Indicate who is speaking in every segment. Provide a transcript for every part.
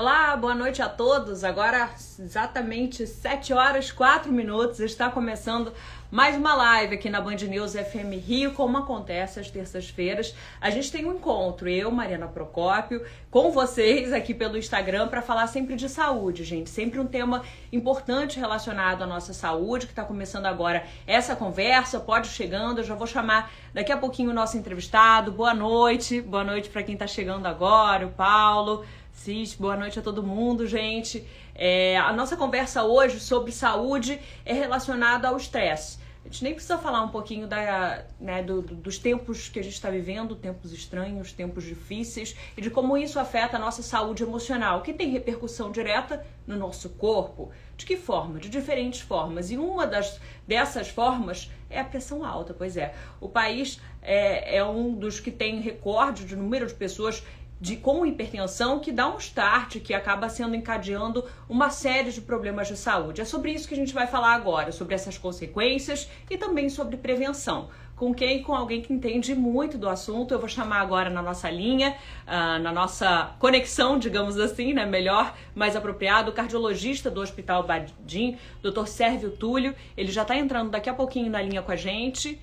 Speaker 1: Olá, boa noite a todos. Agora, exatamente 7 horas 4 minutos, está começando mais uma live aqui na Band News FM Rio, como acontece às terças-feiras. A gente tem um encontro, eu, Mariana Procópio, com vocês aqui pelo Instagram para falar sempre de saúde, gente. Sempre um tema importante relacionado à nossa saúde, que está começando agora essa conversa. Pode chegando, eu já vou chamar daqui a pouquinho o nosso entrevistado. Boa noite, boa noite para quem está chegando agora, o Paulo. Cis, boa noite a todo mundo, gente. É, a nossa conversa hoje sobre saúde é relacionada ao estresse. A gente nem precisa falar um pouquinho da, né, do, dos tempos que a gente está vivendo, tempos estranhos, tempos difíceis, e de como isso afeta a nossa saúde emocional, que tem repercussão direta no nosso corpo. De que forma? De diferentes formas. E uma das, dessas formas é a pressão alta, pois é. O país é, é um dos que tem recorde de número de pessoas de com hipertensão que dá um start, que acaba sendo encadeando uma série de problemas de saúde. É sobre isso que a gente vai falar agora, sobre essas consequências e também sobre prevenção. Com quem? Com alguém que entende muito do assunto. Eu vou chamar agora na nossa linha, uh, na nossa conexão, digamos assim, né? Melhor, mais apropriado, o cardiologista do Hospital Badim, Dr. Sérvio Túlio. Ele já está entrando daqui a pouquinho na linha com a gente.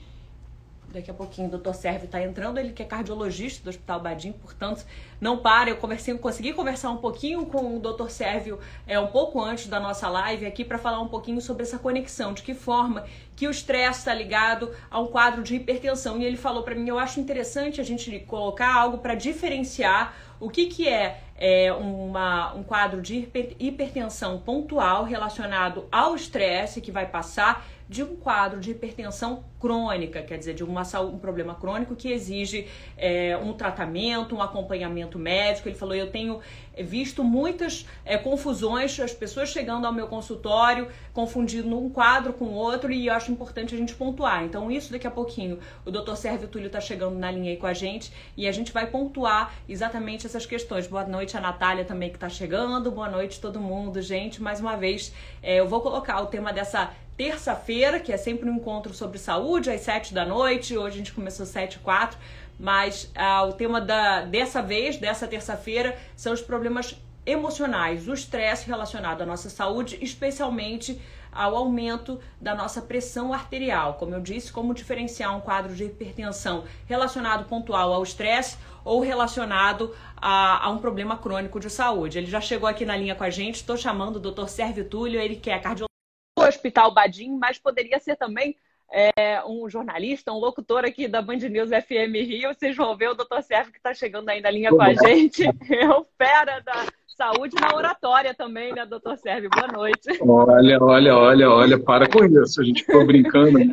Speaker 1: Daqui a pouquinho o doutor Sérvio está entrando, ele que é cardiologista do Hospital Badim, portanto, não para. Eu conversei, consegui conversar um pouquinho com o doutor Sérvio é, um pouco antes da nossa live aqui para falar um pouquinho sobre essa conexão, de que forma que o estresse está ligado a um quadro de hipertensão. E ele falou para mim, eu acho interessante a gente colocar algo para diferenciar o que, que é, é uma, um quadro de hipertensão pontual relacionado ao estresse que vai passar de um quadro de hipertensão crônica, quer dizer, de uma, um problema crônico que exige é, um tratamento, um acompanhamento médico. Ele falou: eu tenho visto muitas é, confusões, as pessoas chegando ao meu consultório, confundindo um quadro com outro, e eu acho importante a gente pontuar. Então, isso daqui a pouquinho, o doutor Sérvio Túlio está chegando na linha aí com a gente e a gente vai pontuar exatamente essas questões. Boa noite a Natália também que está chegando, boa noite todo mundo, gente. Mais uma vez, é, eu vou colocar o tema dessa terça-feira, que é sempre um encontro sobre saúde, às sete da noite. Hoje a gente começou sete e quatro, mas ah, o tema da, dessa vez, dessa terça-feira, são os problemas emocionais, o estresse relacionado à nossa saúde, especialmente ao aumento da nossa pressão arterial. Como eu disse, como diferenciar um quadro de hipertensão relacionado pontual ao estresse ou relacionado a, a, um problema crônico de saúde. Ele já chegou aqui na linha com a gente, estou chamando o Dr. Sérvio Túlio, ele que é cardiologista Hospital Badim, mas poderia ser também é, um jornalista, um locutor aqui da Band News FM Rio. Vocês vão ver o doutor Sérgio que está chegando aí na linha com a gente. É o fera da saúde na oratória também, né, doutor Sérgio? Boa noite.
Speaker 2: Olha, olha, olha, olha, para com isso. A gente ficou brincando, né?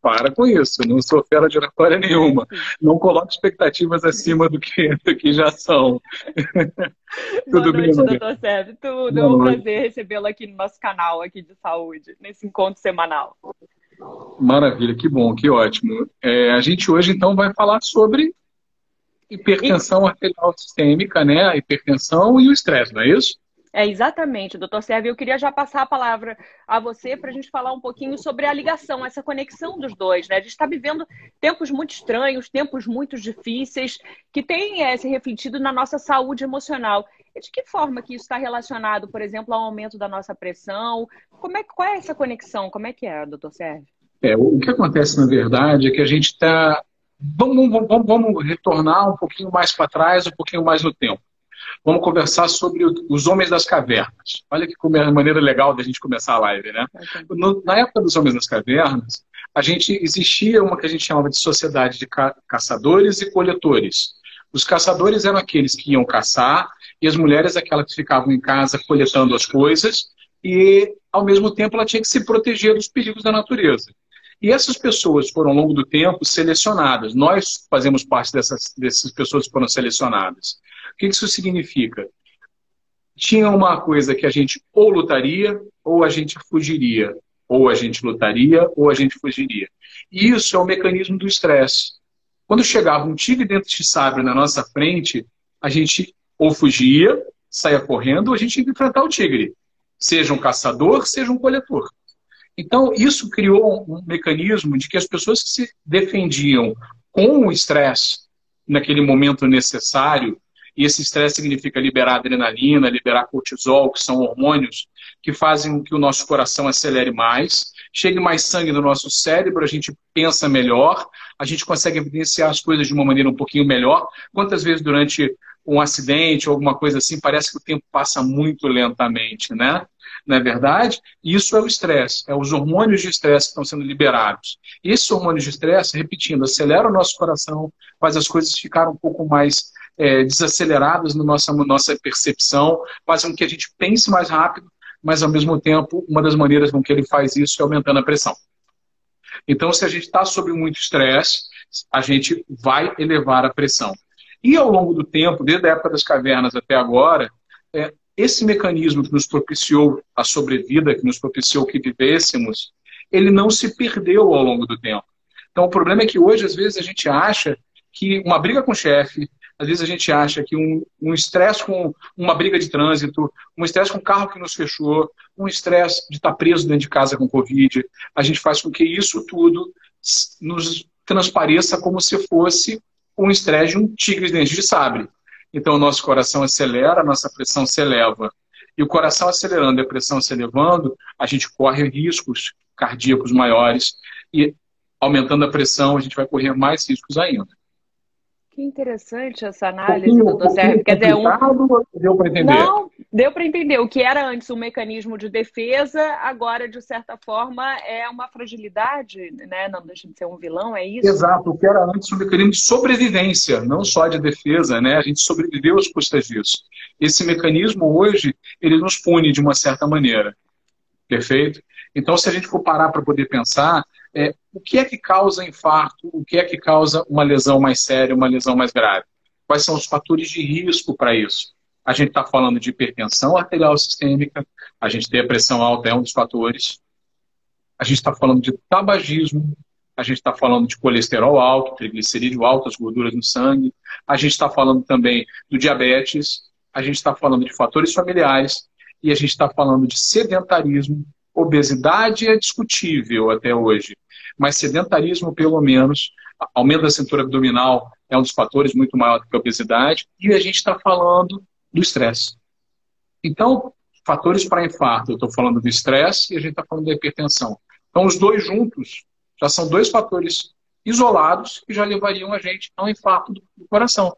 Speaker 2: Para com isso. Não sou fera de oratória nenhuma. Não coloque expectativas acima do que, do que já são.
Speaker 1: Tudo Boa noite, bem, doutor Sérgio. Tudo. é um prazer recebê-lo aqui no nosso canal aqui de saúde, nesse encontro semanal.
Speaker 2: Maravilha, que bom, que ótimo. É, a gente hoje, então, vai falar sobre hipertensão arterial sistêmica, né? A hipertensão e o estresse, não é isso?
Speaker 1: É, exatamente, doutor Sérgio. Eu queria já passar a palavra a você para a gente falar um pouquinho sobre a ligação, essa conexão dos dois. Né? A gente está vivendo tempos muito estranhos, tempos muito difíceis, que têm é, se refletido na nossa saúde emocional. E de que forma que isso está relacionado, por exemplo, ao aumento da nossa pressão? Como é, qual é essa conexão? Como é que é, doutor Sérgio?
Speaker 2: É, o que acontece, na verdade, é que a gente está Vamos, vamos, vamos retornar um pouquinho mais para trás, um pouquinho mais no tempo. Vamos conversar sobre os homens das cavernas. Olha que maneira legal da gente começar a live, né? Na época dos homens das cavernas, a gente existia uma que a gente chamava de sociedade de ca caçadores e coletores. Os caçadores eram aqueles que iam caçar e as mulheres aquelas que ficavam em casa coletando as coisas e, ao mesmo tempo, ela tinha que se proteger dos perigos da natureza. E essas pessoas foram, ao longo do tempo, selecionadas. Nós fazemos parte dessas, dessas pessoas que foram selecionadas. O que isso significa? Tinha uma coisa que a gente ou lutaria ou a gente fugiria. Ou a gente lutaria ou a gente fugiria. E isso é o mecanismo do estresse. Quando chegava um tigre dentro de sabre na nossa frente, a gente ou fugia, saía correndo, ou a gente que enfrentar o tigre. Seja um caçador, seja um coletor. Então, isso criou um mecanismo de que as pessoas que se defendiam com o estresse naquele momento necessário E esse estresse significa liberar adrenalina, liberar cortisol, que são hormônios que fazem com que o nosso coração acelere mais, chegue mais sangue no nosso cérebro, a gente pensa melhor, a gente consegue evidenciar as coisas de uma maneira um pouquinho melhor. Quantas vezes durante um acidente ou alguma coisa assim, parece que o tempo passa muito lentamente, né? Não é verdade? Isso é o estresse, é os hormônios de estresse que estão sendo liberados. Esses hormônios de estresse, repetindo, aceleram o nosso coração, faz as coisas ficarem um pouco mais é, desaceleradas na nossa, nossa percepção, fazem com que a gente pense mais rápido, mas ao mesmo tempo, uma das maneiras com que ele faz isso é aumentando a pressão. Então, se a gente está sob muito estresse, a gente vai elevar a pressão. E ao longo do tempo, desde a época das cavernas até agora, é, esse mecanismo que nos propiciou a sobrevida, que nos propiciou que vivêssemos, ele não se perdeu ao longo do tempo. Então, o problema é que hoje, às vezes, a gente acha que uma briga com o chefe, às vezes a gente acha que um estresse com uma briga de trânsito, um estresse com o carro que nos fechou, um estresse de estar preso dentro de casa com Covid, a gente faz com que isso tudo nos transpareça como se fosse um estresse de um tigre de dente de sabre. Então, o nosso coração acelera, a nossa pressão se eleva. E o coração acelerando e a pressão se elevando, a gente corre riscos cardíacos maiores. E aumentando a pressão, a gente vai correr mais riscos ainda.
Speaker 1: Que interessante essa análise, um doutor Sérgio. Quer dizer, um... Deu para entender? Não, deu para entender. O que era antes um mecanismo de defesa, agora, de certa forma, é uma fragilidade, né? Não deixa de ser um vilão, é isso?
Speaker 2: Exato. O que era antes um mecanismo de sobrevivência, não só de defesa, né? A gente sobreviveu às custas disso. Esse mecanismo, hoje, ele nos pune de uma certa maneira. Perfeito? Então, se a gente for parar para poder pensar, é, o que é que causa infarto, o que é que causa uma lesão mais séria, uma lesão mais grave. Quais são os fatores de risco para isso? A gente está falando de hipertensão arterial sistêmica, a gente tem a pressão alta, é um dos fatores. A gente está falando de tabagismo, a gente está falando de colesterol alto, triglicerídeo alto, as gorduras no sangue. A gente está falando também do diabetes, a gente está falando de fatores familiares e a gente está falando de sedentarismo. Obesidade é discutível até hoje, mas sedentarismo, pelo menos, aumento da cintura abdominal é um dos fatores muito maior do que a obesidade, e a gente está falando do estresse. Então, fatores para infarto, eu estou falando do estresse e a gente está falando da hipertensão. Então, os dois juntos já são dois fatores isolados que já levariam a gente a um infarto do coração.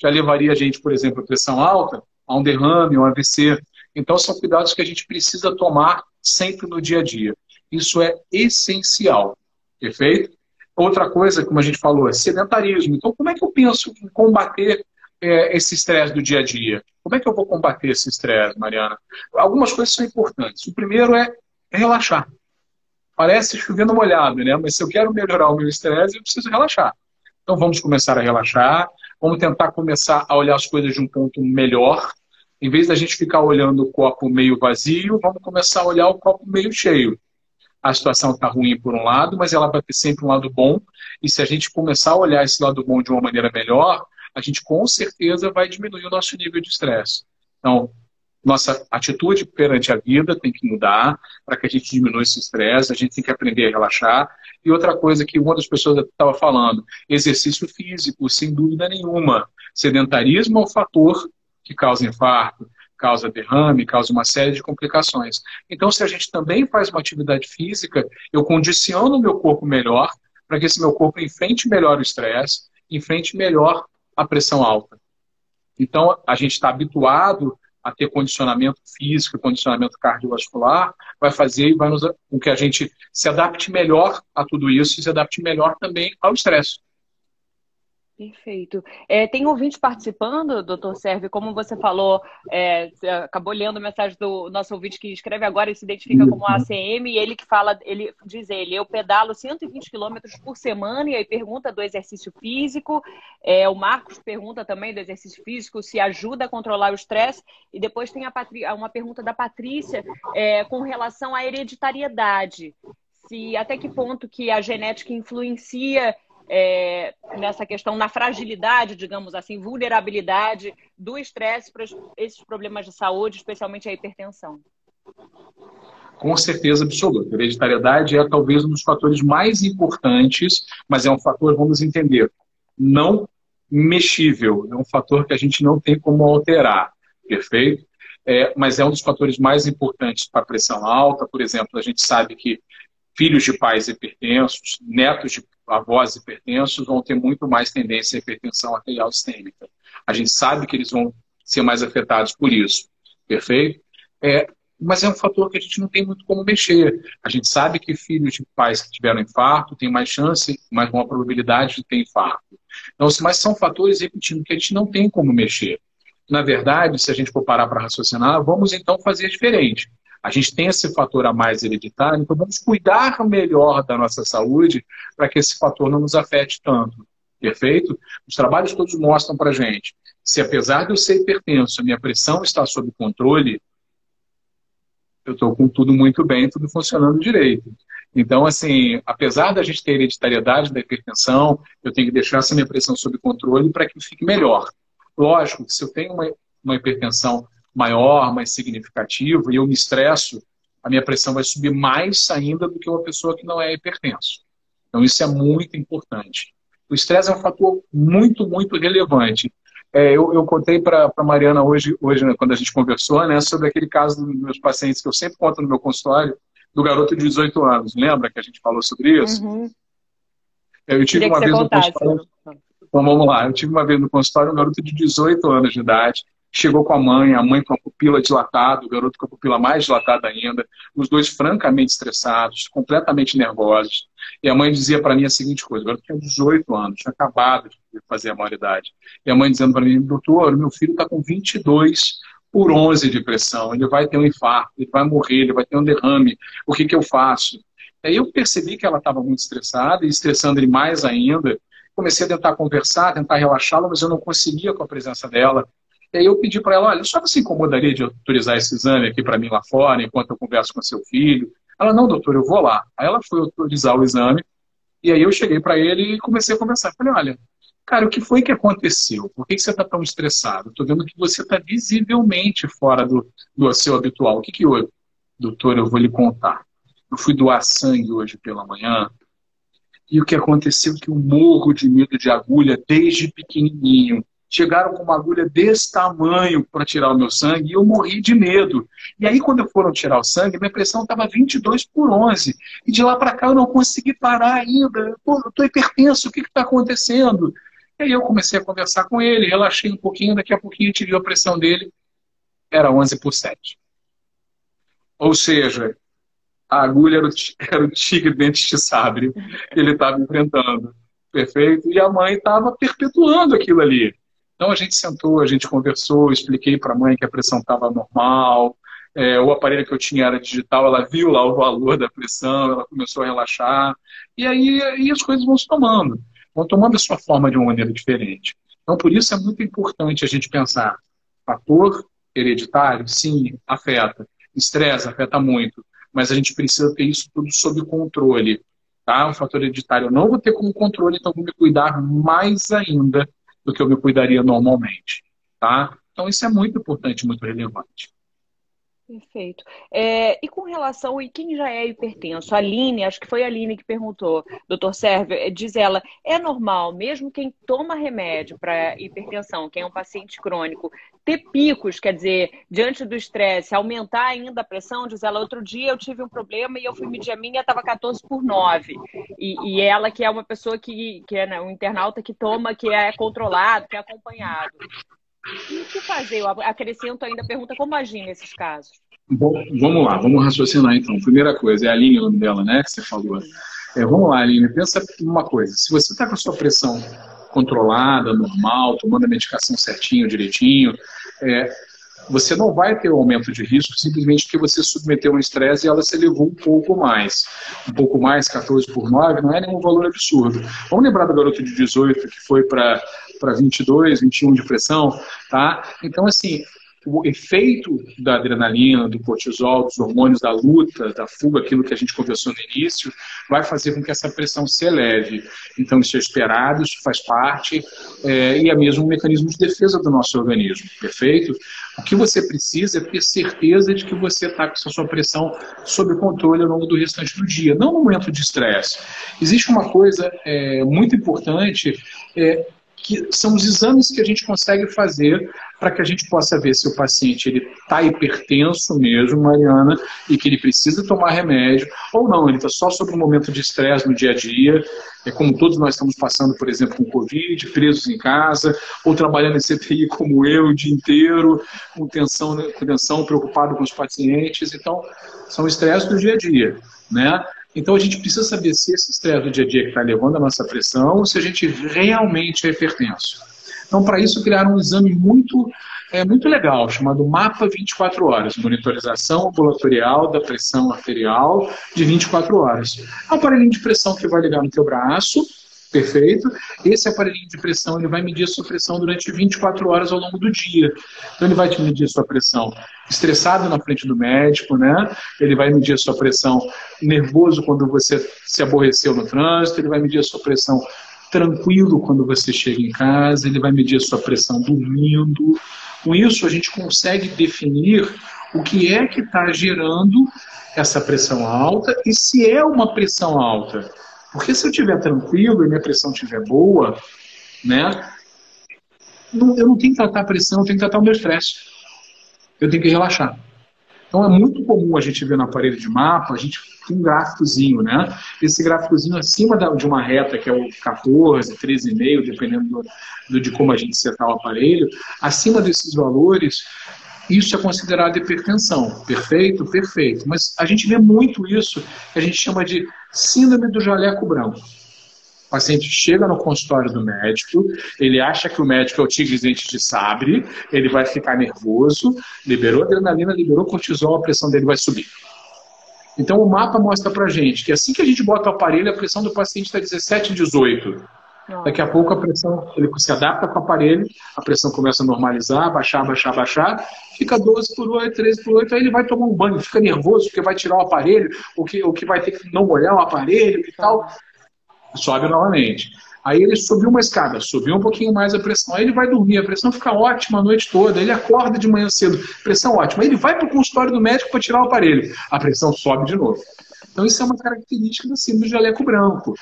Speaker 2: Já levaria a gente, por exemplo, a pressão alta, a um derrame, a um AVC. Então, são cuidados que a gente precisa tomar sempre no dia a dia. Isso é essencial. Perfeito? Outra coisa, como a gente falou, é sedentarismo. Então, como é que eu penso em combater é, esse estresse do dia a dia? Como é que eu vou combater esse estresse, Mariana? Algumas coisas são importantes. O primeiro é relaxar. Parece chovendo molhado, né? Mas se eu quero melhorar o meu estresse, eu preciso relaxar. Então, vamos começar a relaxar. Vamos tentar começar a olhar as coisas de um ponto melhor. Em vez da gente ficar olhando o copo meio vazio, vamos começar a olhar o copo meio cheio a situação está ruim por um lado, mas ela vai ter sempre um lado bom. E se a gente começar a olhar esse lado bom de uma maneira melhor, a gente com certeza vai diminuir o nosso nível de estresse. Então, nossa atitude perante a vida tem que mudar para que a gente diminua esse estresse, a gente tem que aprender a relaxar. E outra coisa que uma das pessoas estava falando, exercício físico, sem dúvida nenhuma. Sedentarismo é um fator que causa infarto, causa derrame, causa uma série de complicações. Então, se a gente também faz uma atividade física, eu condiciono o meu corpo melhor para que esse meu corpo enfrente melhor o estresse, enfrente melhor a pressão alta. Então, a gente está habituado a ter condicionamento físico, condicionamento cardiovascular, vai fazer e vai nos, com que a gente se adapte melhor a tudo isso e se adapte melhor também ao estresse.
Speaker 1: Perfeito. É, tem ouvintes participando, doutor Serve, como você falou, é, você acabou lendo a mensagem do nosso ouvinte que escreve agora e se identifica como ACM, e ele que fala, ele diz ele, eu pedalo 120 quilômetros por semana, e aí pergunta do exercício físico. É, o Marcos pergunta também do exercício físico, se ajuda a controlar o estresse, e depois tem a uma pergunta da Patrícia é, com relação à hereditariedade. Se até que ponto que a genética influencia é, nessa questão, na fragilidade, digamos assim, vulnerabilidade do estresse para esses problemas de saúde, especialmente a hipertensão?
Speaker 2: Com certeza absoluta. Hereditariedade é talvez um dos fatores mais importantes, mas é um fator, vamos entender, não mexível, é um fator que a gente não tem como alterar, perfeito? É, mas é um dos fatores mais importantes para a pressão alta. Por exemplo, a gente sabe que filhos de pais hipertensos, netos de avós hipertensos vão ter muito mais tendência à hipertensão arterial sistêmica. A gente sabe que eles vão ser mais afetados por isso, perfeito? É, mas é um fator que a gente não tem muito como mexer. A gente sabe que filhos de pais que tiveram infarto têm mais chance, mais uma probabilidade de ter infarto. Então, mas são fatores, repetindo, que a gente não tem como mexer. Na verdade, se a gente for parar para raciocinar, vamos então fazer diferente. A gente tem esse fator a mais hereditário, então vamos cuidar melhor da nossa saúde para que esse fator não nos afete tanto. Perfeito? Os trabalhos todos mostram para gente se apesar de eu ser hipertenso, a minha pressão está sob controle, eu estou com tudo muito bem, tudo funcionando direito. Então, assim, apesar da gente ter hereditariedade da hipertensão, eu tenho que deixar essa minha pressão sob controle para que fique melhor. Lógico que se eu tenho uma, uma hipertensão maior, mais significativa, e eu me estresso, a minha pressão vai subir mais ainda do que uma pessoa que não é hipertenso. Então, isso é muito importante. O estresse é um fator muito, muito relevante. É, eu, eu, contei para a Mariana hoje, hoje né, quando a gente conversou, né, sobre aquele caso dos meus pacientes que eu sempre conto no meu consultório, do garoto de 18 anos. Lembra que a gente falou sobre isso? Uhum. Eu tive uma vez no consultório. Então vamos lá. Eu tive uma vez no consultório um garoto de 18 anos de idade, chegou com a mãe, a mãe com a pupila dilatada, o garoto com a pupila mais dilatada ainda, os dois francamente estressados, completamente nervosos. E a mãe dizia para mim a seguinte coisa: o garoto tinha 18 anos, tinha acabado de fazer a maioridade. E a mãe dizendo para mim: doutor, meu filho está com 22 por 11 de pressão, ele vai ter um infarto, ele vai morrer, ele vai ter um derrame, o que, que eu faço? Aí eu percebi que ela estava muito estressada e estressando ele mais ainda. Comecei a tentar conversar, tentar relaxá-la, mas eu não conseguia com a presença dela. E aí eu pedi para ela, olha, só você incomodaria de autorizar esse exame aqui para mim lá fora, enquanto eu converso com seu filho? Ela, não, doutor, eu vou lá. Aí ela foi autorizar o exame, e aí eu cheguei para ele e comecei a conversar. Falei, olha, cara, o que foi que aconteceu? Por que, que você está tão estressado? Estou vendo que você está visivelmente fora do, do seu habitual. O que, que houve? Doutor, eu vou lhe contar. Eu fui doar sangue hoje pela manhã, e o que aconteceu é que eu morro de medo de agulha desde pequenininho chegaram com uma agulha desse tamanho para tirar o meu sangue e eu morri de medo. E aí, quando foram tirar o sangue, minha pressão estava 22 por 11. E de lá para cá eu não consegui parar ainda. Eu estou hipertenso, o que está acontecendo? E aí eu comecei a conversar com ele, relaxei um pouquinho, daqui a pouquinho eu tive a pressão dele, era 11 por 7. Ou seja, a agulha era o, era o tigre dente de sabre que ele estava enfrentando. Perfeito? E a mãe estava perpetuando aquilo ali. Então a gente sentou, a gente conversou, expliquei para a mãe que a pressão estava normal, é, o aparelho que eu tinha era digital, ela viu lá o valor da pressão, ela começou a relaxar, e aí, aí as coisas vão se tomando, vão tomando a sua forma de uma maneira diferente. Então, por isso é muito importante a gente pensar: fator hereditário, sim, afeta, estresse afeta muito, mas a gente precisa ter isso tudo sob controle. Tá? O fator hereditário eu não vou ter como controle, então vou me cuidar mais ainda do que eu me cuidaria normalmente. Tá? Então, isso é muito importante, muito relevante.
Speaker 1: Perfeito. É, e com relação a quem já é hipertenso, a Aline, acho que foi a Aline que perguntou, doutor Sérgio, é, diz ela, é normal, mesmo quem toma remédio para hipertensão, quem é um paciente crônico, ter picos, quer dizer, diante do estresse, aumentar ainda a pressão? Diz ela, outro dia eu tive um problema e eu fui medir a minha, estava 14 por 9. E, e, ela, que é uma pessoa que, que é né, um internauta que toma, que é controlado, que é acompanhado. E o que fazer? Eu acrescento ainda a pergunta, como agir nesses casos?
Speaker 2: Bom, vamos lá, vamos raciocinar então. Primeira coisa, é a Aline o nome dela, né, que você falou. É, vamos lá, Aline, pensa uma coisa. Se você está com a sua pressão controlada, normal, tomando a medicação certinho, direitinho, é, você não vai ter um aumento de risco simplesmente porque você submeteu um estresse e ela se elevou um pouco mais. Um pouco mais, 14 por 9, não é nenhum valor absurdo. Vamos lembrar do garoto de 18 que foi para 22, 21 de pressão, tá? Então, assim, o efeito da adrenalina, do cortisol, dos hormônios da luta, da fuga, aquilo que a gente conversou no início, vai fazer com que essa pressão se eleve. Então, isso é esperado, isso faz parte, é, e é mesmo um mecanismo de defesa do nosso organismo, perfeito? O que você precisa é ter certeza de que você está com a sua pressão sob controle ao longo do restante do dia, não no momento de estresse. Existe uma coisa é, muito importante, é, que são os exames que a gente consegue fazer para que a gente possa ver se o paciente ele está hipertenso mesmo, Mariana, e que ele precisa tomar remédio, ou não, ele está só sob um momento de estresse no dia a dia, é como todos nós estamos passando, por exemplo, com Covid, presos em casa, ou trabalhando em CTI como eu o dia inteiro, com tensão, com tensão preocupado com os pacientes. Então, são estresses do dia a dia, né? Então a gente precisa saber se esse estresse do dia a dia que está levando a nossa pressão ou se a gente realmente é hipertenso. Então, para isso, criaram um exame muito, é, muito legal, chamado MAPA 24 horas, monitorização ambulatorial da pressão arterial de 24 horas. É um aparelhinho de pressão que vai ligar no teu braço, perfeito. Esse aparelhinho de pressão ele vai medir a sua pressão durante 24 horas ao longo do dia. Então ele vai te medir a sua pressão estressado na frente do médico, né? Ele vai medir a sua pressão nervoso quando você se aborreceu no trânsito, ele vai medir a sua pressão tranquilo quando você chega em casa, ele vai medir a sua pressão dormindo. Com isso a gente consegue definir o que é que está gerando essa pressão alta e se é uma pressão alta porque se eu estiver tranquilo e minha pressão estiver boa, né, eu não tenho que tratar a pressão, eu tenho que tratar o meu estresse. Eu tenho que relaxar. Então é muito comum a gente ver no aparelho de mapa, a gente tem um gráficozinho, né? Esse gráficozinho acima de uma reta, que é o 14, 13,5, dependendo do, do, de como a gente setar o aparelho, acima desses valores, isso é considerado hipertensão. Perfeito? Perfeito. Mas a gente vê muito isso que a gente chama de síndrome do jaleco branco. O paciente chega no consultório do médico, ele acha que o médico é o tigre dente de sabre, ele vai ficar nervoso, liberou adrenalina, liberou cortisol, a pressão dele vai subir. Então o mapa mostra pra gente que assim que a gente bota o aparelho, a pressão do paciente está 17, 18. Daqui a pouco a pressão, ele se adapta com o aparelho, a pressão começa a normalizar, baixar, baixar, baixar, fica 12 por 8, 13 por 8, aí ele vai tomar um banho, fica nervoso porque vai tirar o aparelho, ou que, ou que vai ter que não molhar o aparelho e tal. Sobe novamente. Aí ele subiu uma escada, subiu um pouquinho mais a pressão, aí ele vai dormir, a pressão fica ótima a noite toda, ele acorda de manhã cedo, pressão ótima, aí ele vai para o consultório do médico para tirar o aparelho, a pressão sobe de novo. Então isso é uma característica da síndrome de jaleco branco.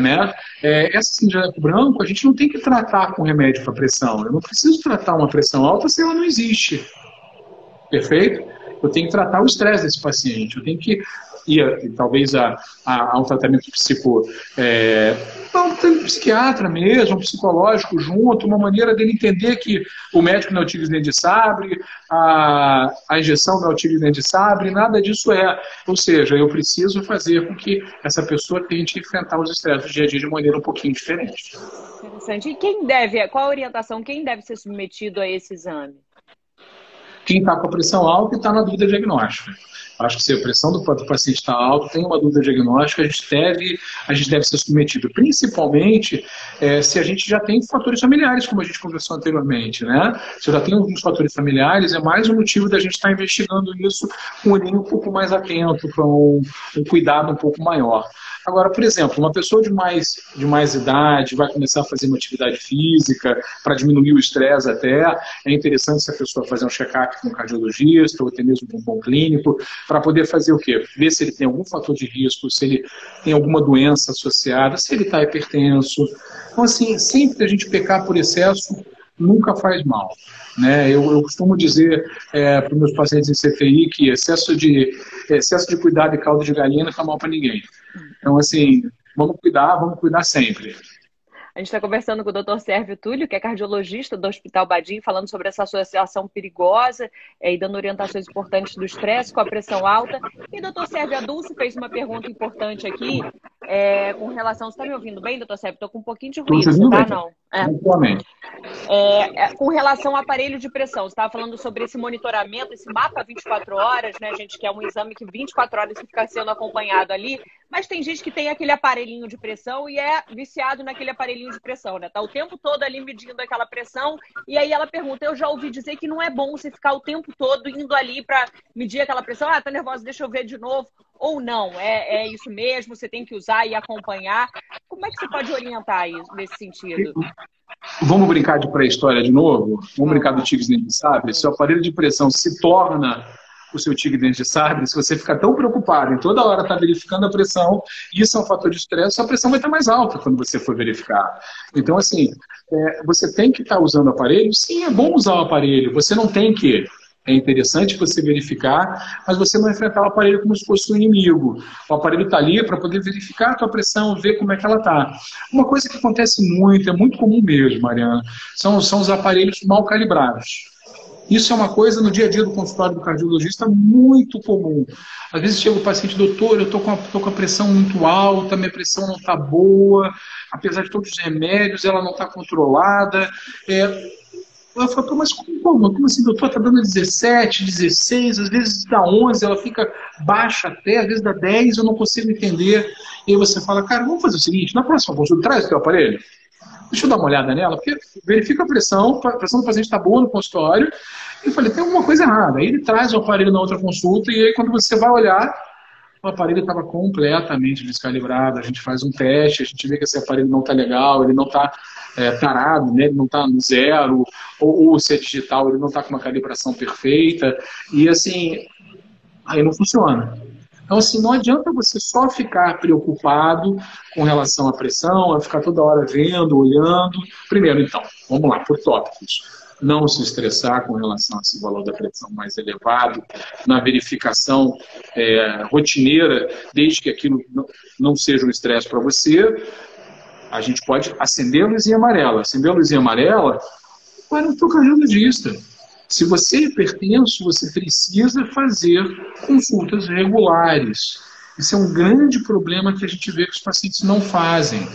Speaker 2: Né? É, essa síndrome branco, a gente não tem que tratar com remédio para pressão. Eu não preciso tratar uma pressão alta se ela não existe. Perfeito? Eu tenho que tratar o estresse desse paciente. Eu tenho que ir, talvez, a, a, a um tratamento psico, é, um psiquiatra mesmo, um psicológico junto, uma maneira dele entender que o médico não o tigre de sabre, a, a injeção não o tigre de sabre, nada disso é. Ou seja, eu preciso fazer com que essa pessoa tente enfrentar os estresses do dia a dia de maneira um pouquinho diferente.
Speaker 1: Interessante. E quem deve, qual a orientação, quem deve ser submetido a esse exame?
Speaker 2: Quem está com a pressão alta e está na dúvida diagnóstica. Acho que se a pressão do, paciente está alta, tem uma dúvida diagnóstica, a gente deve, a gente deve ser submetido. Principalmente é, se a gente já tem fatores familiares, como a gente conversou anteriormente. Né? Se já tenho alguns fatores familiares, é mais um motivo da gente estar tá investigando isso com um olhinho um pouco mais atento, para um, um cuidado um pouco maior. Agora, por exemplo, uma pessoa de mais, de mais idade vai começar a fazer uma atividade física para diminuir o estresse até. É interessante se a pessoa fazer um check-up com um cardiologista ou até mesmo com um bom clínico, para poder fazer o quê? Ver se ele tem algum fator de risco, se ele tem alguma doença associada, se ele está hipertenso. Então, assim, sempre a gente pecar por excesso nunca faz mal. Né? Eu, eu costumo dizer é, para os meus pacientes em CTI que excesso de, excesso de cuidado e caldo de galinha não faz mal para ninguém. Então, assim, vamos cuidar, vamos cuidar sempre.
Speaker 1: A gente está conversando com o Dr. Sérgio Túlio, que é cardiologista do Hospital Badim, falando sobre essa associação perigosa é, e dando orientações importantes do estresse com a pressão alta. E o Dr. Sérgio Adulce fez uma pergunta importante aqui é, com relação. Você está me ouvindo bem, doutor Sérgio? Estou com um pouquinho de ruído, tá? Não. É. É, é, com relação ao aparelho de pressão, você estava falando sobre esse monitoramento, esse mapa 24 horas, né, gente? Que é um exame que 24 horas fica sendo acompanhado ali. Mas tem gente que tem aquele aparelhinho de pressão e é viciado naquele aparelhinho de pressão, né? Tá o tempo todo ali medindo aquela pressão. E aí ela pergunta: Eu já ouvi dizer que não é bom você ficar o tempo todo indo ali para medir aquela pressão. Ah, tá nervosa, deixa eu ver de novo. Ou não, é, é isso mesmo, você tem que usar e acompanhar. Como é que você pode orientar isso nesse sentido?
Speaker 2: Vamos brincar de pré-história de novo? Vamos brincar do Tigres nem sabe? Se o aparelho de pressão se torna o seu tigre dentro de sabre, se você ficar tão preocupado em toda hora estar tá verificando a pressão, isso é um fator de estresse, sua pressão vai estar mais alta quando você for verificar. Então, assim, é, você tem que estar tá usando o aparelho? Sim, é bom usar o aparelho. Você não tem que é interessante você verificar, mas você não enfrentar o aparelho como se fosse um inimigo. O aparelho está ali para poder verificar a tua pressão, ver como é que ela está. Uma coisa que acontece muito, é muito comum mesmo, Mariana, são, são os aparelhos mal calibrados. Isso é uma coisa no dia a dia do consultório do cardiologista muito comum. Às vezes chega o paciente, doutor, eu estou com, com, a pressão muito alta, minha pressão não está boa, apesar de todos os remédios, ela não está controlada. É, eu falo, mas como, como assim, doutor? Está dando 17, 16, às vezes dá 11, ela fica baixa até, às vezes dá 10, eu não consigo entender. E aí você fala, cara, vamos fazer o seguinte, na próxima consulta, traz o teu aparelho. Deixa eu dar uma olhada nela, porque verifica a pressão, a pressão do paciente está boa no consultório. E eu falei, tem alguma coisa errada. Aí ele traz o aparelho na outra consulta, e aí quando você vai olhar, o aparelho estava completamente descalibrado. A gente faz um teste, a gente vê que esse aparelho não está legal, ele não está é, tarado, né? ele não está no zero, ou, ou se é digital, ele não está com uma calibração perfeita, e assim, aí não funciona. Então, assim, não adianta você só ficar preocupado com relação à pressão, a ficar toda hora vendo, olhando. Primeiro, então, vamos lá, por tópicos não se estressar com relação a esse valor da pressão mais elevado, na verificação é, rotineira, desde que aquilo não, não seja um estresse para você, a gente pode acender a luzinha amarela. Acender a luzinha amarela, vai no teu cardiologista. Se você é hipertenso, você precisa fazer consultas regulares. Isso é um grande problema que a gente vê que os pacientes não fazem.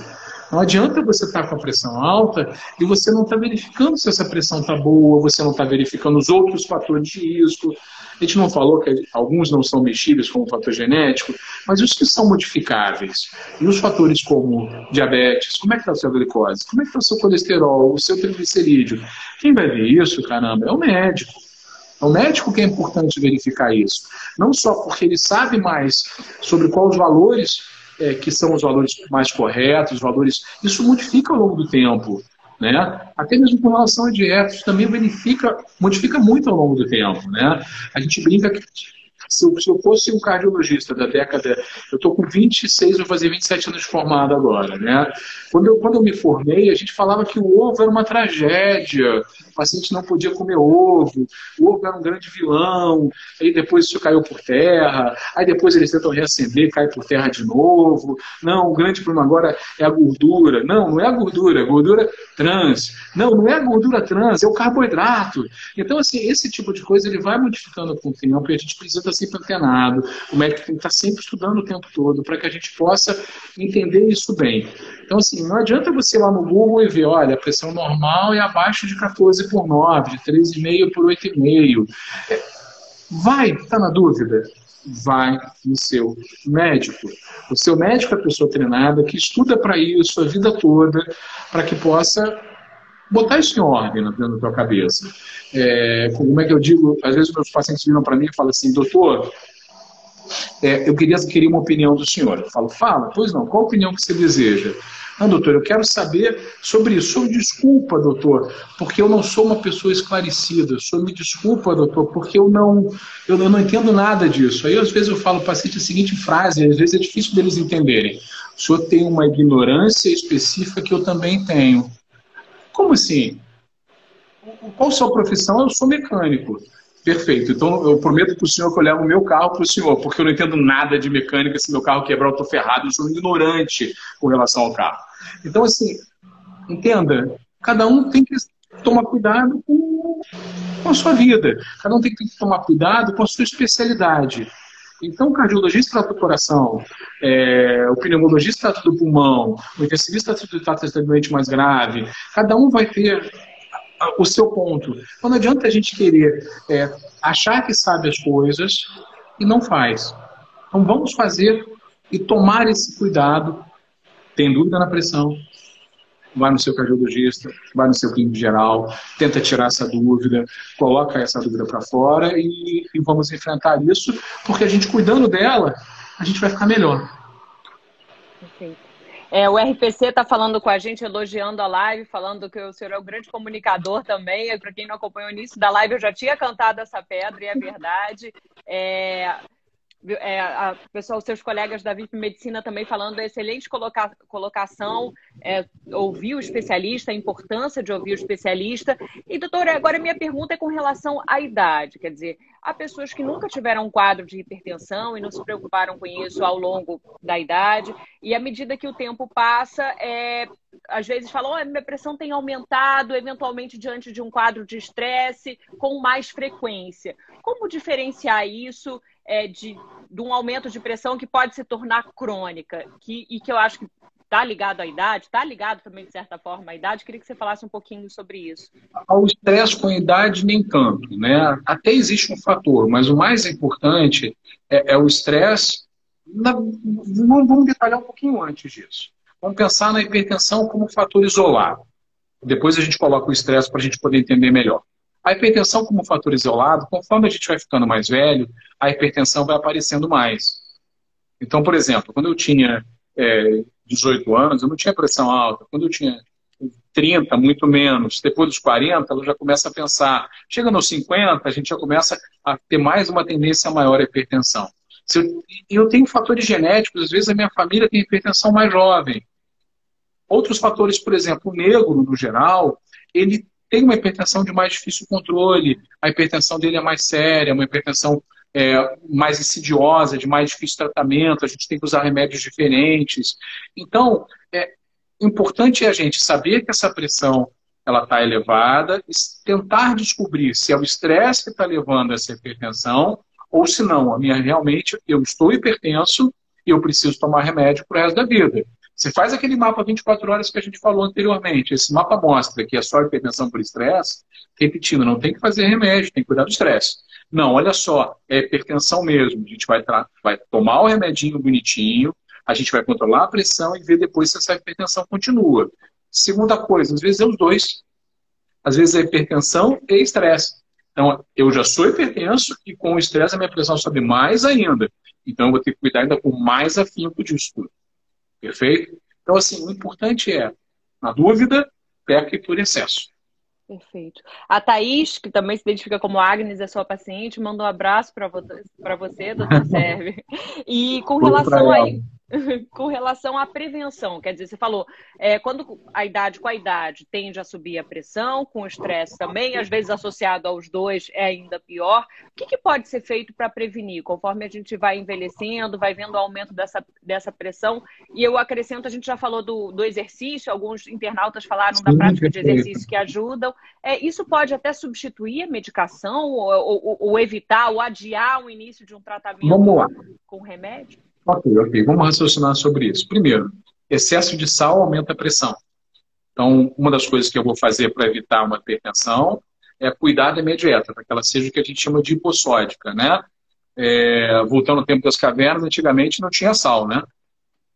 Speaker 2: Não adianta você estar tá com a pressão alta e você não está verificando se essa pressão está boa, você não está verificando os outros fatores de risco. A gente não falou que alguns não são mexíveis como fator genético, mas os que são modificáveis, e os fatores como diabetes, como é que está a sua glicose, como é que está o seu colesterol, o seu triglicerídeo, quem vai ver isso, caramba, é o médico. É o médico que é importante verificar isso. Não só porque ele sabe mais sobre quais os valores é, que são os valores mais corretos, os valores. Isso modifica ao longo do tempo. Né? Até mesmo com relação a dietas, também modifica, modifica muito ao longo do tempo. Né? A gente brinca que se eu, se eu fosse um cardiologista da década. Eu estou com 26, vou fazer 27 anos de formado agora. Né? Quando, eu, quando eu me formei, a gente falava que o ovo era uma tragédia, o paciente não podia comer ovo, o ovo era um grande vilão, aí depois isso caiu por terra, aí depois eles tentam reacender, cai por terra de novo. Não, o grande problema agora é a gordura. Não, não é a gordura, é a gordura trans. Não, não é a gordura trans, é o carboidrato. Então, assim, esse tipo de coisa ele vai modificando com o tempo e a gente precisa sempre antenado. O médico tem que estar sempre estudando o tempo todo para que a gente possa entender isso bem. Então, assim, não adianta você ir lá no Google e ver, olha, a pressão normal é abaixo de 14 por 9, de 13,5 por 8,5. Vai, está na dúvida? Vai no seu médico. O seu médico é a pessoa treinada que estuda para isso a vida toda, para que possa botar isso em ordem da tua cabeça. É, como é que eu digo? Às vezes meus pacientes viram para mim e falam assim, doutor, é, eu queria adquirir uma opinião do senhor. Eu falo, fala, pois não, qual a opinião que você deseja? Não, doutor, eu quero saber sobre isso. Sobre desculpa, doutor, porque eu não sou uma pessoa esclarecida. Sou me desculpa, doutor, porque eu não, eu não entendo nada disso. Aí, às vezes, eu falo para o paciente a seguinte frase, às vezes é difícil deles entenderem. O senhor tem uma ignorância específica que eu também tenho. Como assim? Qual sua profissão? Eu sou mecânico. Perfeito. Então eu prometo para o senhor que eu levo o meu carro para o senhor, porque eu não entendo nada de mecânica. Se meu carro quebrar, eu estou ferrado. Eu sou ignorante com relação ao carro. Então, assim, entenda, cada um tem que tomar cuidado com, com a sua vida. Cada um tem que tomar cuidado com a sua especialidade. Então, o cardiologista trata do coração, é, o pneumologista trata do pulmão, o intensivista trata do doente mais grave. Cada um vai ter o seu ponto. Então, não adianta a gente querer é, achar que sabe as coisas e não faz. Então, vamos fazer e tomar esse cuidado. Tem dúvida na pressão? Vai no seu cardiologista, vai no seu clínico geral, tenta tirar essa dúvida, coloca essa dúvida para fora e, e vamos enfrentar isso, porque a gente cuidando dela, a gente vai ficar melhor.
Speaker 1: Perfeito. É, o RPC está falando com a gente, elogiando a live, falando que o senhor é um grande comunicador também. Para quem não acompanhou o início da live, eu já tinha cantado essa pedra e é verdade. É, é, a, pessoal, seus colegas da VIP Medicina também falando excelente coloca, colocação, é, ouvir o especialista, a importância de ouvir o especialista. E, doutora, agora minha pergunta é com relação à idade, quer dizer, há pessoas que nunca tiveram um quadro de hipertensão e não se preocuparam com isso ao longo da idade, e à medida que o tempo passa, é, às vezes falam, oh, minha pressão tem aumentado, eventualmente diante de um quadro de estresse, com mais frequência. Como diferenciar isso? É, de, de um aumento de pressão que pode se tornar crônica que, e que eu acho que está ligado à idade, está ligado também, de certa forma, à idade. Queria que você falasse um pouquinho sobre isso.
Speaker 2: Ao estresse com a idade, nem tanto. Né? Até existe um fator, mas o mais importante é, é o estresse. Vamos, vamos detalhar um pouquinho antes disso. Vamos pensar na hipertensão como fator isolado. Depois a gente coloca o estresse para a gente poder entender melhor. A hipertensão como fator isolado, conforme a gente vai ficando mais velho, a hipertensão vai aparecendo mais. Então, por exemplo, quando eu tinha é, 18 anos, eu não tinha pressão alta. Quando eu tinha 30, muito menos. Depois dos 40, ela já começa a pensar. Chega nos 50, a gente já começa a ter mais uma tendência maior à hipertensão. Se eu, eu tenho fatores genéticos, às vezes a minha família tem hipertensão mais jovem. Outros fatores, por exemplo, o negro, no geral, ele tem uma hipertensão de mais difícil controle, a hipertensão dele é mais séria, uma hipertensão é, mais insidiosa, de mais difícil tratamento, a gente tem que usar remédios diferentes. Então, é importante é a gente saber que essa pressão ela está elevada e tentar descobrir se é o estresse que está levando essa hipertensão ou se não, a minha realmente eu estou hipertenso e eu preciso tomar remédio para o resto da vida. Você faz aquele mapa 24 horas que a gente falou anteriormente. Esse mapa mostra que é só hipertensão por estresse. Repetindo, não tem que fazer remédio, tem que cuidar do estresse. Não, olha só, é hipertensão mesmo. A gente vai, vai tomar o remedinho bonitinho, a gente vai controlar a pressão e ver depois se essa hipertensão continua. Segunda coisa, às vezes é os dois. Às vezes é hipertensão e estresse. Então, eu já sou hipertenso e com o estresse a minha pressão sobe mais ainda. Então, eu vou ter que cuidar ainda com mais afinco disso tudo. Perfeito? Então, assim, o importante é, na dúvida, peque por excesso.
Speaker 1: Perfeito. A Thaís, que também se identifica como Agnes, é sua paciente, manda um abraço para você, doutor Serve. E com relação aí. com relação à prevenção, quer dizer, você falou, é, quando a idade com a idade tende a subir a pressão, com o estresse também, às vezes associado aos dois é ainda pior. O que, que pode ser feito para prevenir, conforme a gente vai envelhecendo, vai vendo o aumento dessa, dessa pressão? E eu acrescento, a gente já falou do, do exercício, alguns internautas falaram da prática de exercício que ajudam. É, isso pode até substituir a medicação ou, ou, ou evitar ou adiar o início de um tratamento com remédio?
Speaker 2: Ok, ok. Vamos raciocinar sobre isso. Primeiro, excesso de sal aumenta a pressão. Então, uma das coisas que eu vou fazer para evitar uma hipertensão é cuidar da minha dieta, para que ela seja o que a gente chama de hipossódica, né? É, voltando ao tempo das cavernas, antigamente não tinha sal, né?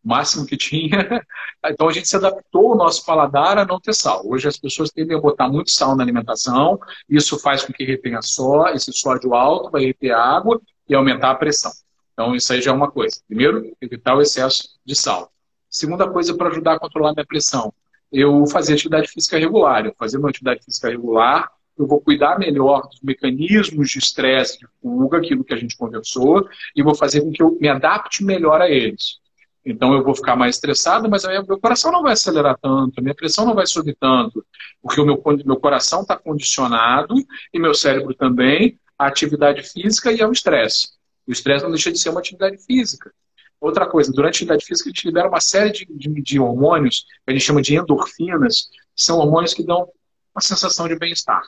Speaker 2: O máximo que tinha. Então a gente se adaptou o nosso paladar a não ter sal. Hoje as pessoas tendem a botar muito sal na alimentação, isso faz com que retenha só, esse sódio alto vai reter água e aumentar a pressão. Então, isso aí já é uma coisa. Primeiro, evitar o excesso de sal. Segunda coisa, para ajudar a controlar minha pressão, eu fazer atividade física regular. Eu fazer uma atividade física regular, eu vou cuidar melhor dos mecanismos de estresse, de fuga, aquilo que a gente conversou, e vou fazer com que eu me adapte melhor a eles. Então eu vou ficar mais estressado, mas meu coração não vai acelerar tanto, a minha pressão não vai subir tanto, porque o meu, meu coração está condicionado e meu cérebro também à atividade física e ao estresse. O estresse não deixa de ser uma atividade física. Outra coisa, durante a atividade física a gente libera uma série de, de, de hormônios, que a gente chama de endorfinas, que são hormônios que dão uma sensação de bem-estar.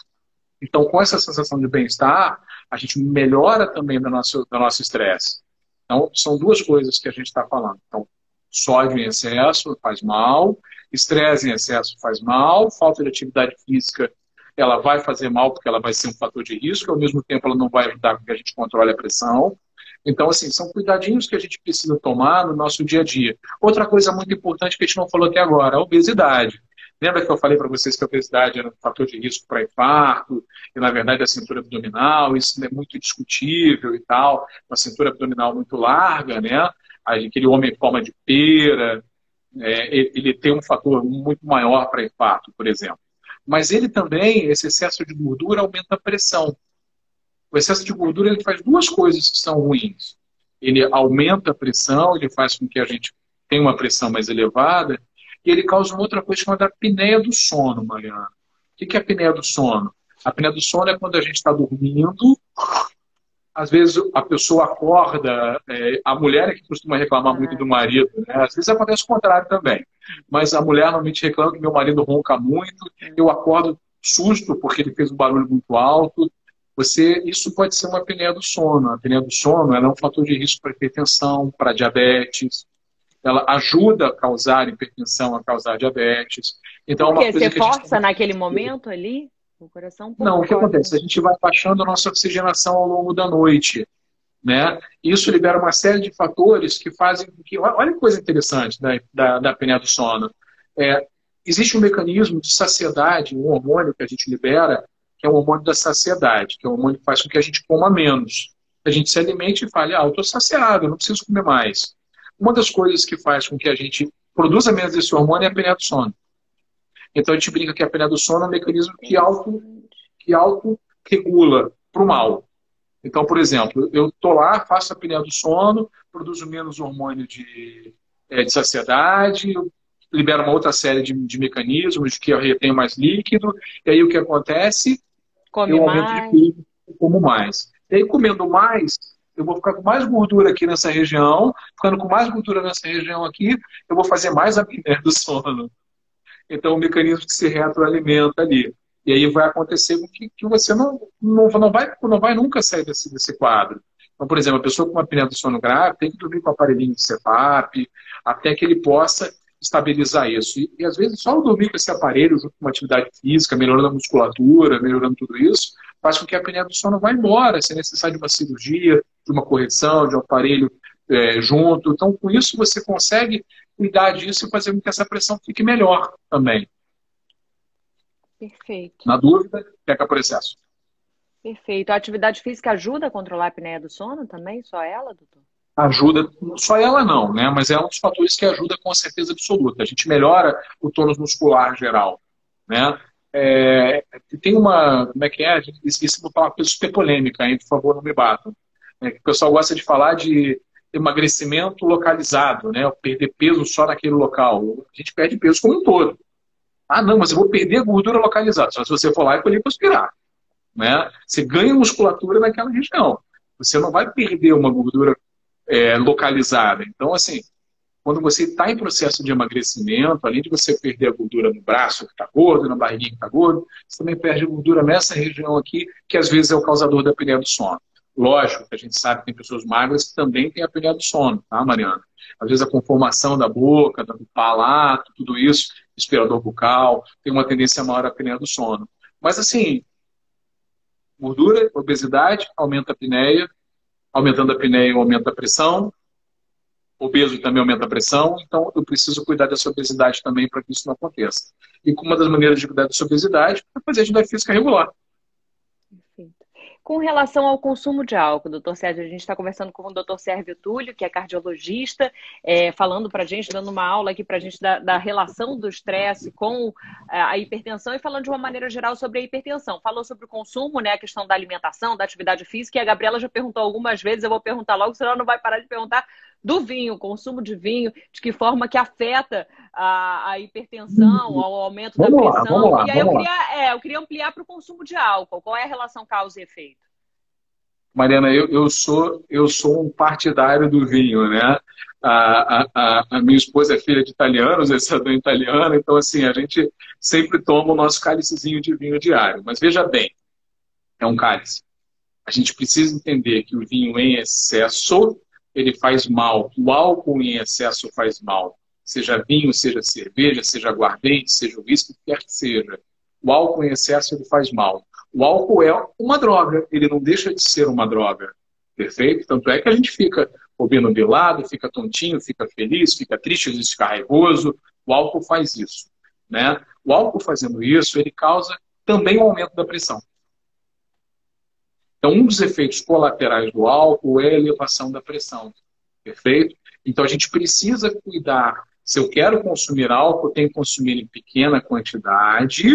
Speaker 2: Então, com essa sensação de bem-estar, a gente melhora também do nosso, do nosso estresse. Então, são duas coisas que a gente está falando. Então, sódio em excesso faz mal, estresse em excesso faz mal, falta de atividade física ela vai fazer mal porque ela vai ser um fator de risco, ao mesmo tempo ela não vai ajudar com que a gente controle a pressão. Então, assim, são cuidadinhos que a gente precisa tomar no nosso dia a dia. Outra coisa muito importante que a gente não falou até agora, a obesidade. Lembra que eu falei para vocês que a obesidade era um fator de risco para infarto, e na verdade a cintura abdominal, isso é muito discutível e tal, uma cintura abdominal muito larga, né? Aquele homem em forma de pera, é, ele tem um fator muito maior para infarto, por exemplo. Mas ele também, esse excesso de gordura, aumenta a pressão. O excesso de gordura ele faz duas coisas que são ruins. Ele aumenta a pressão, ele faz com que a gente tenha uma pressão mais elevada, e ele causa uma outra coisa chamada apneia do sono, Mariana. O que é a apneia do sono? A apneia do sono é quando a gente está dormindo, às vezes a pessoa acorda, é, a mulher é que costuma reclamar muito do marido, né? às vezes acontece o contrário também, mas a mulher normalmente reclama que meu marido ronca muito, eu acordo susto porque ele fez um barulho muito alto. Você, isso pode ser uma apneia do sono. A apneia do sono é um fator de risco para hipertensão, para diabetes. Ela ajuda a causar hipertensão, a causar diabetes.
Speaker 1: Então, Porque é uma coisa você força naquele momento ali? O coração
Speaker 2: Não, o que acontece? A gente vai baixando a nossa oxigenação ao longo da noite. Né? Isso libera uma série de fatores que fazem que. Olha que coisa interessante da, da, da apneia do sono. É, existe um mecanismo de saciedade, um hormônio que a gente libera, que é o hormônio da saciedade, que é o hormônio que faz com que a gente coma menos. A gente se alimente e fale, ah, eu estou saciado, eu não preciso comer mais. Uma das coisas que faz com que a gente produza menos esse hormônio é a apneia do sono. Então a gente brinca que a apneia do sono é um mecanismo que auto, que auto regula para o mal. Então, por exemplo, eu estou lá, faço a apneia do sono, produzo menos hormônio de, é, de saciedade, libera uma outra série de, de mecanismos que eu retenho mais líquido, e aí o que acontece?
Speaker 1: Come eu mais. peso,
Speaker 2: como mais. E aí, comendo mais, eu vou ficar com mais gordura aqui nessa região, ficando com mais gordura nessa região aqui, eu vou fazer mais apneia do sono. Então, o mecanismo que se retroalimenta ali. E aí vai acontecer que, que você não, não, não, vai, não vai nunca sair desse, desse quadro. Então, por exemplo, a pessoa com uma apneia do sono grave tem que dormir com o aparelhinho de CPAP, até que ele possa estabilizar isso. E, e, às vezes só dormir com esse aparelho junto com uma atividade física, melhorando a musculatura, melhorando tudo isso, faz com que a apneia do sono vá embora, se é necessário de uma cirurgia, de uma correção, de um aparelho é, junto. Então, com isso, você consegue cuidar disso e fazer com que essa pressão fique melhor também.
Speaker 1: Perfeito.
Speaker 2: Na dúvida, peca por excesso.
Speaker 1: Perfeito. A atividade física ajuda a controlar a apneia do sono também? Só ela, doutor?
Speaker 2: Ajuda, só ela não, né? Mas é um dos fatores que ajuda com certeza absoluta. A gente melhora o tônus muscular geral, né? É, tem uma, como é que é? Esqueci de falar uma coisa super polêmica, aí, por favor, não me batam. É, o pessoal gosta de falar de emagrecimento localizado, né? Perder peso só naquele local. A gente perde peso como um todo. Ah, não, mas eu vou perder a gordura localizada. Só se você for lá e colher para aspirar. Né? Você ganha musculatura naquela região. Você não vai perder uma gordura é, localizada. Então, assim, quando você está em processo de emagrecimento, além de você perder a gordura no braço que está gordo, na barriguinha que está gordo, você também perde gordura nessa região aqui, que às vezes é o causador da apneia do sono. Lógico que a gente sabe que tem pessoas magras que também têm apneia do sono, tá, Mariana? Às vezes a conformação da boca, do palato, tudo isso, respirador bucal, tem uma tendência maior à apneia do sono. Mas assim, gordura, obesidade, aumenta a apneia, aumentando a apneia, aumenta a pressão, obeso também aumenta a pressão, então eu preciso cuidar dessa obesidade também para que isso não aconteça. E uma das maneiras de cuidar dessa obesidade é fazer atividade física regular.
Speaker 1: Com relação ao consumo de álcool, doutor Sérgio, a gente está conversando com o doutor Sérgio Túlio, que é cardiologista, é, falando para a gente, dando uma aula aqui para a gente da, da, relação do estresse com é, a hipertensão e falando de uma maneira geral sobre a hipertensão. Falou sobre o consumo, né, a questão da alimentação, da atividade física, e a Gabriela já perguntou algumas vezes, eu vou perguntar logo, senão não vai parar de perguntar, do vinho, consumo de vinho, de que forma que afeta a, a hipertensão, o aumento vamos da pressão. Lá, lá, e aí eu queria, é, eu queria ampliar para o consumo de álcool. Qual é a relação causa e efeito?
Speaker 2: Mariana, eu, eu, sou, eu sou um partidário do vinho, né? A, a, a minha esposa é filha de italianos, é cidadã italiana, então assim, a gente sempre toma o nosso cálicezinho de vinho diário. Mas veja bem, é um cálice. A gente precisa entender que o vinho em excesso, ele faz mal. O álcool em excesso faz mal seja vinho, seja cerveja, seja aguardente, seja uísque, o que quer que seja. O álcool em excesso ele faz mal. O álcool é uma droga, ele não deixa de ser uma droga. Perfeito? Tanto é que a gente fica obnubilado, fica tontinho, fica feliz, fica triste, às vezes fica raivoso. O álcool faz isso. Né? O álcool fazendo isso, ele causa também um aumento da pressão. Então, um dos efeitos colaterais do álcool é a elevação da pressão. Perfeito? Então, a gente precisa cuidar Se eu quero consumir álcool, eu tenho que consumir em pequena quantidade,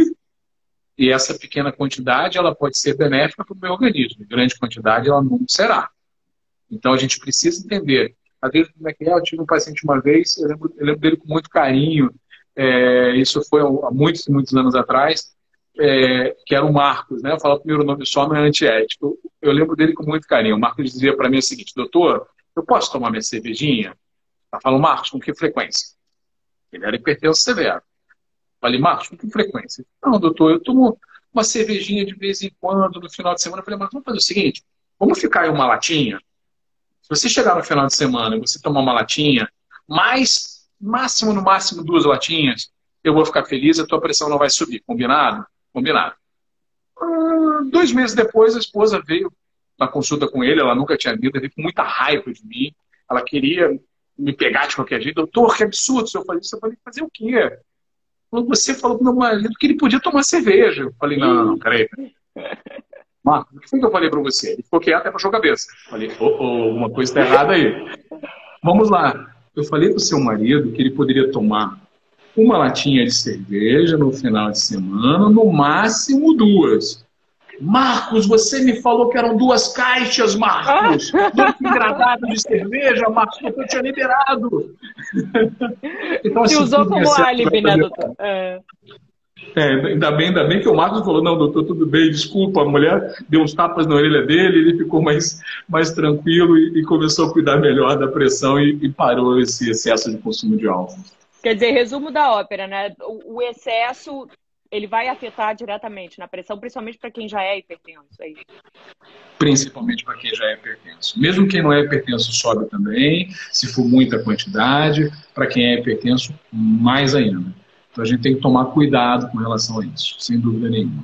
Speaker 2: e essa pequena quantidade ela pode ser benéfica para o meu organismo. Em grande quantidade, ela não será. Então, a gente precisa entender. Às vezes, como é que é? Eu tive um paciente uma vez, eu lembro, eu lembro dele com muito carinho, é, isso foi há muitos, muitos anos atrás, é, que era o Marcos, né? Eu o primeiro nome só, não é antiético. Eu lembro dele com muito carinho. O Marcos dizia para mim o seguinte, doutor, eu posso tomar minha cervejinha? Eu falo, Marcos, com que frequência? Ele era hipertenso severo. Falei, Marcos, com que frequência? Não, doutor, eu tomo uma cervejinha de vez em quando, no final de semana. Eu falei, Marcos, vamos fazer o seguinte, vamos ficar em uma latinha? Se você chegar no final de semana e você tomar uma latinha, mais, máximo, no máximo, duas latinhas, eu vou ficar feliz, a tua pressão não vai subir. Combinado? Combinado. Ah, dois meses depois, a esposa veio na consulta com ele, ela nunca tinha vindo, ele veio com muita raiva de mim. Ela queria me pegar de qualquer jeito. Doutor, que absurdo se eu falei isso. Eu falei, fazer o quê? Você falou pro meu marido que ele podia tomar cerveja. Eu falei, não, não, peraí. Marcos, o que foi que eu falei para você? Ele ficou quieto e baixou a cabeça. Eu falei, oh, oh, alguma coisa está errada aí. Vamos lá. Eu falei para o seu marido que ele poderia tomar uma latinha de cerveja no final de semana, no máximo duas. Marcos, você me falou que eram duas caixas, Marcos. Dois engradados de cerveja, Marcos, que eu tinha liberado.
Speaker 1: então, assim, Se usou como álibi, né, doutor?
Speaker 2: É. É, ainda bem, ainda bem que o Marcos falou, não, doutor, tudo bem, desculpa. A mulher deu uns tapas na orelha dele, ele ficou mais, mais tranquilo e, e começou a cuidar melhor da pressão e, e parou esse excesso de consumo de álcool.
Speaker 1: Quer dizer, resumo da ópera, né? O, excesso ele vai afetar diretamente na pressão, principalmente para quem já é hipertenso. É
Speaker 2: principalmente para quem já é hipertenso. Mesmo quem não é hipertenso sobe também, se for muita quantidade. Para quem é hipertenso, mais ainda. Então a gente tem que tomar cuidado com relação a isso, sem dúvida nenhuma.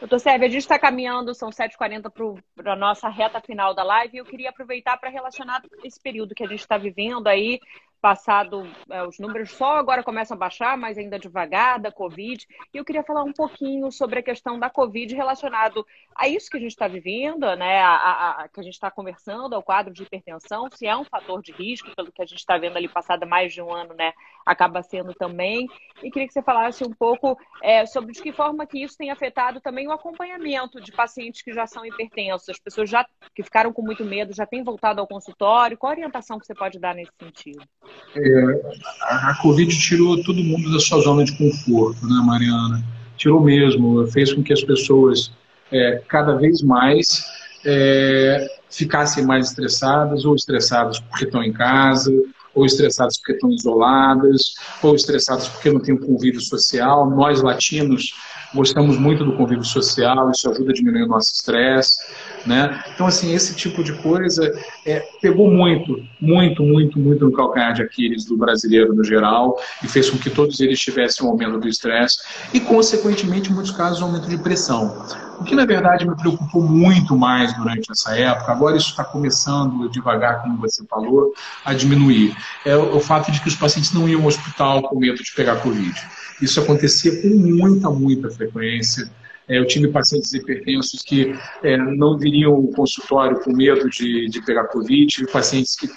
Speaker 1: Doutor Sérgio, a gente está caminhando, são 7h40 para a nossa reta final da live, e eu queria aproveitar para relacionar esse período que a gente está vivendo aí, passado é, os números só agora começam a baixar, mas ainda devagar, da Covid. E eu queria falar um pouquinho sobre a questão da Covid relacionado a isso que a gente está vivendo, né? A, a, a, que a gente está conversando, ao quadro de hipertensão, se é um fator de risco, pelo que a gente está vendo ali passado mais de um ano, né? Acaba sendo também. E queria que você falasse um pouco é, sobre de que forma que isso tem afetado também o acompanhamento de pacientes que já são hipertensos. As pessoas já que ficaram com muito medo já têm voltado ao consultório. Qual a orientação que você pode dar nesse sentido?
Speaker 2: É, a Covid tirou todo mundo da sua zona de conforto, né, Mariana? Tirou mesmo, fez com que as pessoas é, cada vez mais é, ficassem mais estressadas, ou estressadas porque estão em casa, ou estressadas porque estão isoladas, ou estressadas porque não tem um convívio social. Nós, latinos, gostamos muito do convívio social, isso ajuda a diminuir o nosso estresse. Né? Então, assim, esse tipo de coisa é, pegou muito, muito, muito, muito no calcanhar de Aquiles do brasileiro no geral e fez com que todos eles tivessem um aumento do estresse e, consequentemente, em muitos casos, um aumento de pressão. O que, na verdade, me preocupou muito mais durante essa época, agora isso está começando devagar, como você falou, a diminuir, é o fato de que os pacientes não iam ao hospital com medo de pegar Covid. Isso acontecia com muita, muita frequência. É, eu tive pacientes hipertensos que é, não viriam ao consultório com medo de, de pegar Covid, tive pacientes que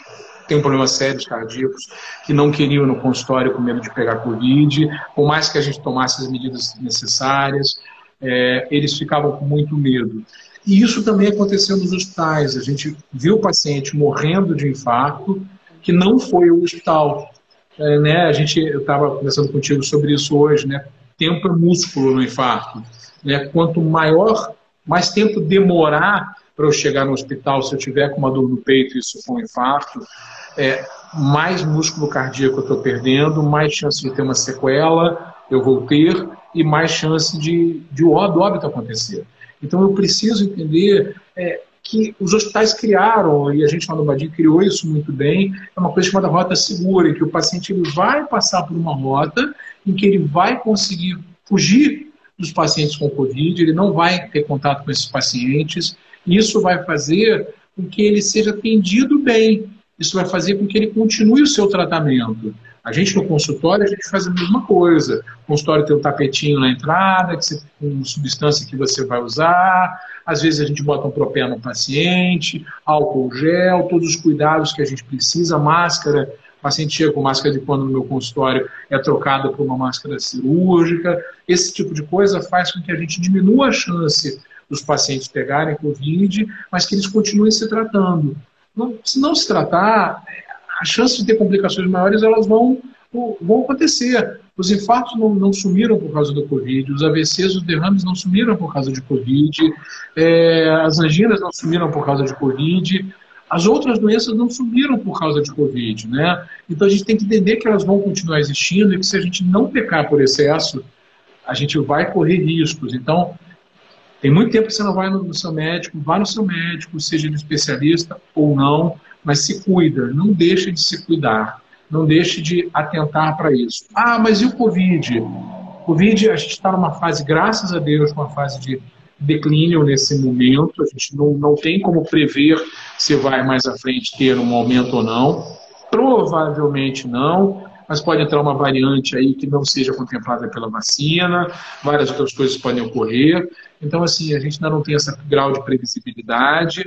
Speaker 2: têm problemas sérios cardíacos que não queriam no consultório com medo de pegar Covid, por mais que a gente tomasse as medidas necessárias, é, eles ficavam com muito medo. E isso também aconteceu nos hospitais. A gente viu o paciente morrendo de infarto que não foi ao hospital. É, né? A gente, eu estava conversando contigo sobre isso hoje, né? Tempo é músculo no infarto. Né? Quanto maior, mais tempo demorar para eu chegar no hospital, se eu tiver com uma dor no peito e isso for um infarto, é, mais músculo cardíaco eu estou perdendo, mais chance de ter uma sequela eu vou ter e mais chance de, de o óbito acontecer. Então eu preciso entender é, que os hospitais criaram, e a gente lá no Badim criou isso muito bem, é uma coisa chamada rota segura, em que o paciente ele vai passar por uma rota em que ele vai conseguir fugir dos pacientes com Covid, ele não vai ter contato com esses pacientes. Isso vai fazer com que ele seja atendido bem. Isso vai fazer com que ele continue o seu tratamento. A gente no consultório, a gente faz a mesma coisa. O consultório tem um tapetinho na entrada, que você, com substância que você vai usar. Às vezes a gente bota um propé no paciente, álcool gel, todos os cuidados que a gente precisa, máscara O paciente chega com máscara de pano no meu consultório, é trocada por uma máscara cirúrgica. Esse tipo de coisa faz com que a gente diminua a chance dos pacientes pegarem Covid, mas que eles continuem se tratando. Se não se tratar, a chance de ter complicações maiores elas vão, vão acontecer. Os infartos não, não sumiram por causa do Covid, os AVCs, os derrames não sumiram por causa de Covid, é, as anginas não sumiram por causa de Covid, as outras doenças não sumiram por causa de Covid, né? Então a gente tem que entender que elas vão continuar existindo e que se a gente não pecar por excesso, a gente vai correr riscos. Então, tem muito tempo que você não vai no, seu médico, vá no seu médico, seja ele especialista ou não, mas se cuida, não deixe de se cuidar, não deixe de atentar para isso. Ah, mas e o Covid? Covid, a gente está numa fase, graças a Deus, uma fase de declínio nesse momento, a gente não, não tem como prever se vai mais à frente ter um aumento ou não. Provavelmente não, mas pode entrar uma variante aí que não seja contemplada pela vacina, várias outras coisas podem ocorrer. Então, assim, a gente ainda não tem esse grau de previsibilidade,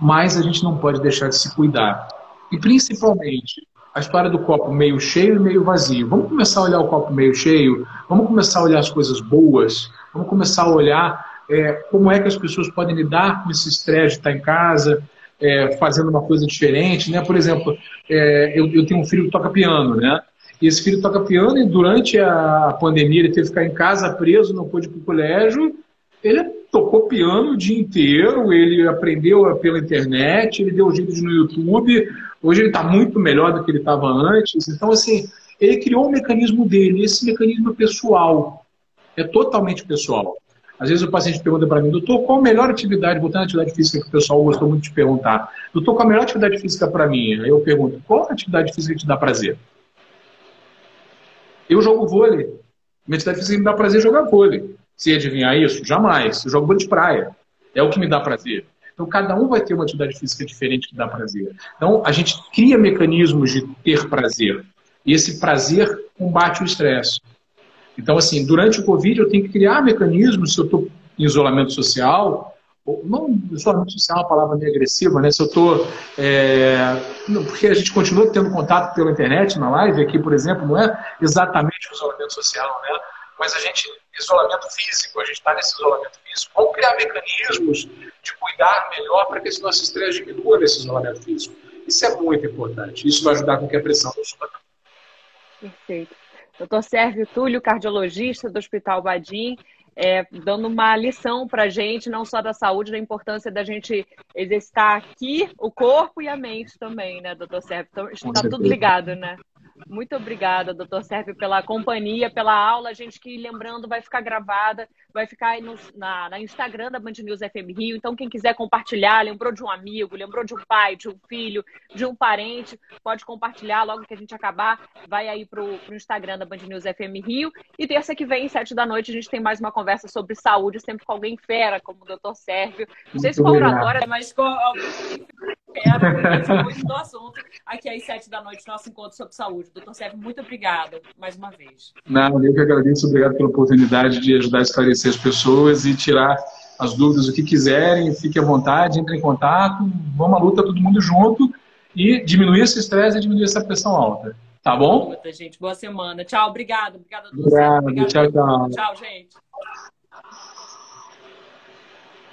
Speaker 2: mas a gente não pode deixar de se cuidar. E, principalmente, a história do copo meio cheio e meio vazio. Vamos começar a olhar o copo meio cheio, vamos começar a olhar as coisas boas, vamos começar a olhar é, como é que as pessoas podem lidar com esse estresse de estar em casa, é, fazendo uma coisa diferente, né? Por exemplo, é, eu, eu, tenho um filho que toca piano, né? E esse filho toca piano e durante a pandemia ele teve que ficar em casa preso, não pôde ir para o colégio. Ele tocou piano o dia inteiro, ele aprendeu pela internet, ele deu vídeos no YouTube. Hoje ele está muito melhor do que ele estava antes. Então, assim, ele criou um mecanismo dele. Esse mecanismo é pessoal, é totalmente pessoal. Às vezes o paciente pergunta para mim, doutor, qual a melhor atividade, voltando à atividade física que o pessoal gostou muito de perguntar, doutor, qual a melhor atividade física para mim? Aí eu pergunto, qual atividade física te dá prazer? Eu jogo vôlei. Minha atividade física me dá prazer jogar vôlei. Se adivinhar isso? Jamais. Eu jogo vôlei de praia. É o que me dá prazer. Então, cada um vai ter uma atividade física diferente que dá prazer. Então, a gente cria mecanismos de ter prazer. E esse prazer combate o estresse. Então, assim, durante o Covid eu tenho que criar mecanismos, se eu estou em isolamento social, não isolamento social é uma palavra meio agressiva, né? Se eu estou. É, porque a gente continua tendo contato pela internet, na live aqui, por exemplo, não é exatamente o isolamento social, né? Mas a gente, isolamento físico, a gente está nesse isolamento físico. Vamos criar mecanismos de cuidar melhor para que esse nosso estresse diminua nesse isolamento físico. Isso é muito importante. Isso vai ajudar com que a pressão não suba.
Speaker 1: Perfeito. Doutor Sérgio Túlio, cardiologista do Hospital Badim, é, dando uma lição para a gente, não só da saúde, da importância da gente exercitar aqui o corpo e a mente também, né, doutor Sérgio? Então, está tudo ligado, né? Muito obrigada, doutor Sérgio, pela companhia, pela aula. A gente que, lembrando, vai ficar gravada, vai ficar aí no, na, na, Instagram da Band News FM Rio. Então, quem quiser compartilhar, lembrou de um amigo, lembrou de um pai, de um filho, de um parente, pode compartilhar logo que a gente acabar. Vai aí pro, pro Instagram da Band News FM Rio. E terça que vem, sete da noite, a gente tem mais uma conversa sobre saúde, sempre com alguém fera, como o doutor Sérgio. Não sei se com oratória, mas com fera, muito do assunto. Aqui às sete da noite, nosso encontro sobre saúde. Doutor Sérgio, muito obrigada mais uma vez.
Speaker 2: Não, eu que agradeço. Obrigado pela oportunidade de ajudar a esclarecer as pessoas e tirar as dúvidas, o que quiserem. Fique à vontade, entre em contato. Vamos à luta todo mundo junto e diminuir esse estresse e diminuir essa pressão alta. Tá bom?
Speaker 1: Luta, gente. Boa semana. Tchau, obrigado.
Speaker 2: Obrigada, doutor Obrigado, Obrigado. Tchau, tchau.
Speaker 1: Tchau, gente.